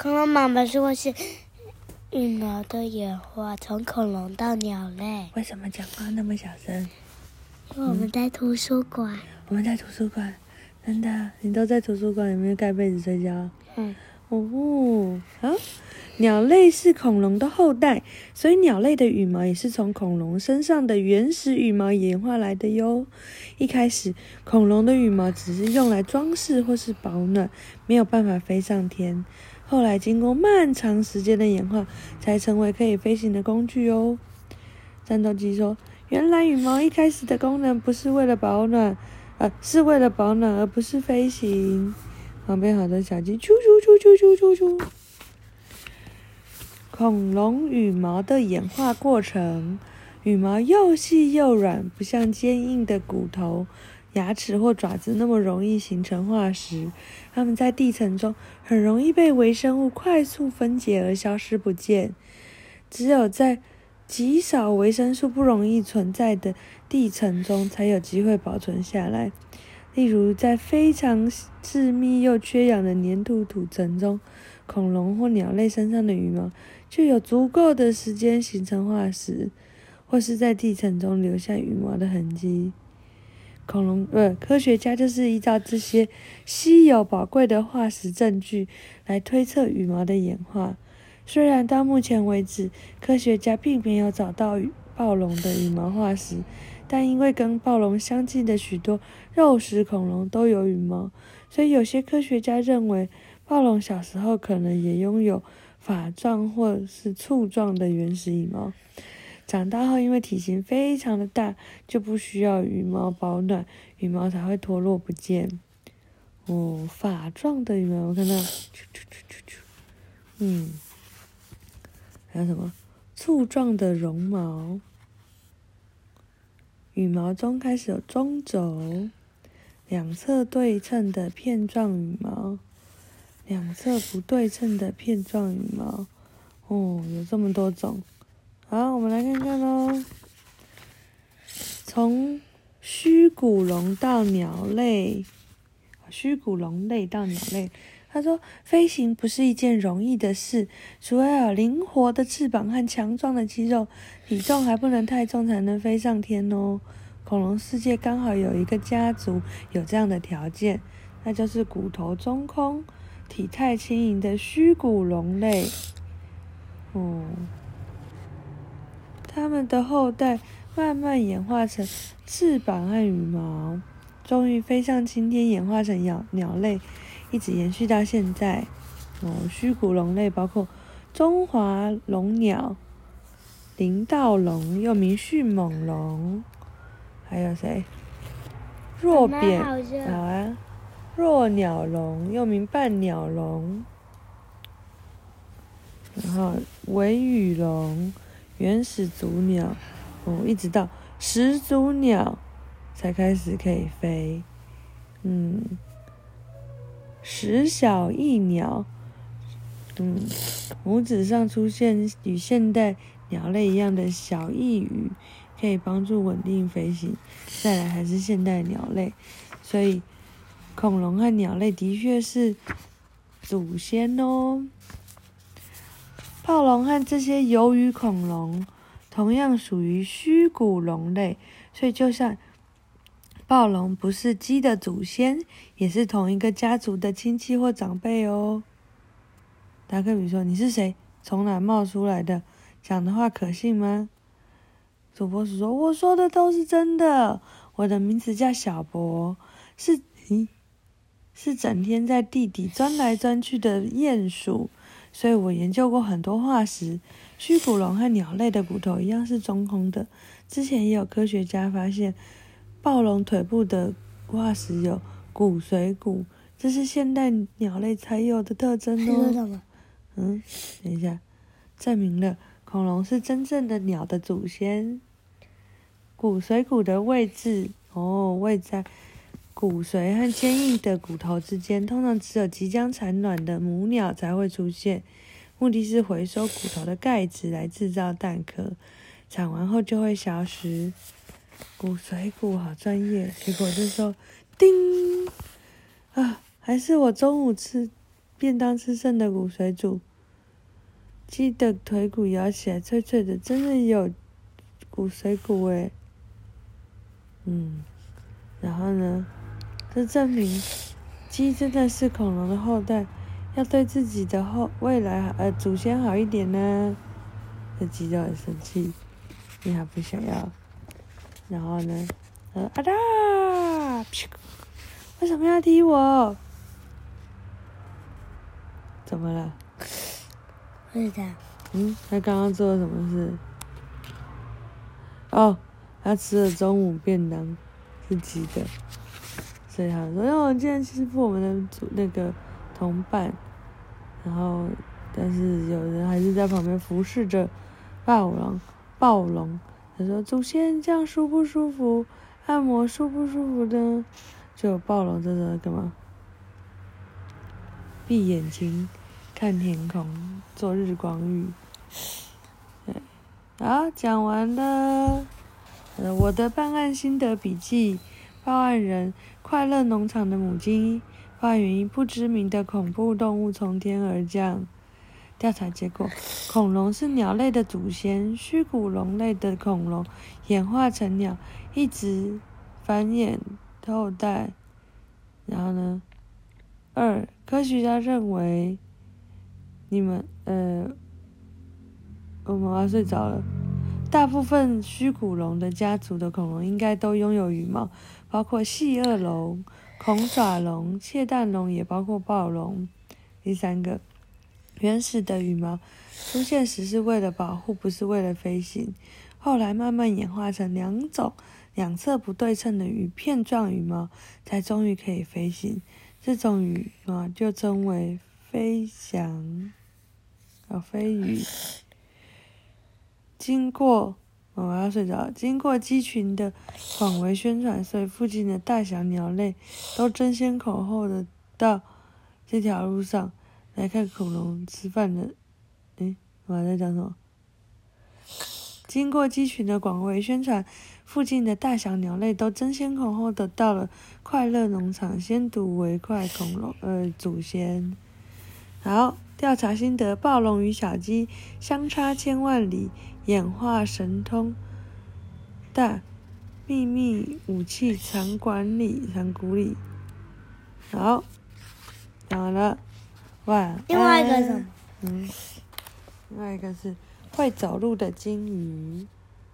恐龙妈妈说是羽毛的演化，从恐龙到鸟类。为什么讲话那么小声？因为我们在图书馆。嗯、我们在图书馆，真的？你都在图书馆里面盖被子睡觉？嗯。哦，好。鸟类是恐龙的后代，所以鸟类的羽毛也是从恐龙身上的原始羽毛演化来的哟。一开始，恐龙的羽毛只是用来装饰或是保暖，没有办法飞上天。后来，经过漫长时间的演化，才成为可以飞行的工具哦。战斗机说：“原来羽毛一开始的功能不是为了保暖，呃，是为了保暖，而不是飞行。”旁边好多小鸡，啾啾啾啾啾啾啾。恐龙羽毛的演化过程，羽毛又细又软，不像坚硬的骨头、牙齿或爪子那么容易形成化石。它们在地层中很容易被微生物快速分解而消失不见。只有在极少维生素不容易存在的地层中，才有机会保存下来。例如，在非常致密又缺氧的粘土土层中，恐龙或鸟类身上的羽毛。就有足够的时间形成化石，或是在地层中留下羽毛的痕迹。恐龙呃，科学家就是依照这些稀有宝贵的化石证据来推测羽毛的演化。虽然到目前为止，科学家并没有找到暴龙的羽毛化石，但因为跟暴龙相近的许多肉食恐龙都有羽毛，所以有些科学家认为暴龙小时候可能也拥有。发状或是簇状的原始羽毛，长大后因为体型非常的大，就不需要羽毛保暖，羽毛才会脱落不见。哦，发状的羽毛，我看到，嗯，还有什么簇状的绒毛？羽毛中开始有中轴，两侧对称的片状羽毛。两侧不对称的片状羽毛，哦，有这么多种。好，我们来看看喽。从虚骨龙到鸟类，须骨龙类到鸟类，他说，飞行不是一件容易的事，除了有灵活的翅膀和强壮的肌肉，体重还不能太重才能飞上天哦。恐龙世界刚好有一个家族有这样的条件，那就是骨头中空。体态轻盈的虚骨龙类，哦，它们的后代慢慢演化成翅膀和羽毛，终于飞上青天，演化成鸟鸟类，一直延续到现在。哦，虚骨龙类包括中华龙鸟、林道龙，又名迅猛龙，还有谁？弱扁，好啊。弱鸟龙又名半鸟龙，然后尾羽龙、原始祖鸟，哦，一直到始祖鸟才开始可以飞。嗯，始小翼鸟，嗯，拇指上出现与现代鸟类一样的小翼羽，可以帮助稳定飞行。再来还是现代鸟类，所以。恐龙和鸟类的确是祖先哦。暴龙和这些鱿鱼恐龙同样属于虚骨龙类，所以就像暴龙不是鸡的祖先，也是同一个家族的亲戚或长辈哦。达克比说：“你是谁？从哪冒出来的？讲的话可信吗？”祖博士说：“我说的都是真的。我的名字叫小博，是咦。”是整天在地底钻来钻去的鼹鼠，所以我研究过很多化石。须骨龙和鸟类的骨头一样是中空的。之前也有科学家发现，暴龙腿部的化石有骨髓骨，这是现代鸟类才有的特征哦。嗯，等一下，证明了恐龙是真正的鸟的祖先。骨髓骨的位置哦，位在。骨髓和坚硬的骨头之间，通常只有即将产卵的母鸟才会出现，目的是回收骨头的钙质来制造蛋壳，产完后就会消失。骨髓骨好专业，结果就说，叮，啊，还是我中午吃便当吃剩的骨水煮。鸡的腿骨咬起来脆脆的，真的有骨髓骨诶。嗯，然后呢，这证明鸡真的是恐龙的后代，要对自己的后未来呃祖先好一点呢。这鸡就很生气，你还不想要。然后呢，呃啊哒，为什么要踢我？怎么了？嗯，他刚刚做了什么事？哦，他吃了中午便当，自己的，所以他说：“哟，我竟然欺负我们的主那个同伴。”然后，但是有人还是在旁边服侍着暴龙。暴龙他说：“祖先这样舒不舒服？按摩舒不舒服的？”就暴龙在这干嘛？闭眼睛，看天空，做日光浴。对，好，讲完了。我的办案心得笔记：报案人，快乐农场的母鸡。报案原因：不知名的恐怖动物从天而降。调查结果：恐龙是鸟类的祖先，虚骨龙类的恐龙演化成鸟，一直繁衍后代。然后呢？二，科学家认为，你们呃，我妈妈睡着了。大部分虚骨龙的家族的恐龙应该都拥有羽毛，包括细顎龙、恐爪龙、窃蛋龙，也包括暴龙。第三个，原始的羽毛出现时是为了保护，不是为了飞行。后来慢慢演化成两种两侧不对称的羽片状羽毛，才终于可以飞行。这种羽毛就称为飞翔，啊，飞羽。经过，我要睡着。经过鸡群的广为宣传，所以附近的大小鸟类都争先恐后的到这条路上来看恐龙吃饭的。诶，我还在讲什么？经过鸡群的广为宣传，附近的大小鸟类都争先恐后的到了快乐农场，先睹为快恐龙呃祖先。好，调查心得：暴龙与小鸡相差千万里，演化神通大，秘密武器藏管理藏谷里。好，讲完了。晚安。另外一个是什么？嗯，另外一个是。会走路的金鱼。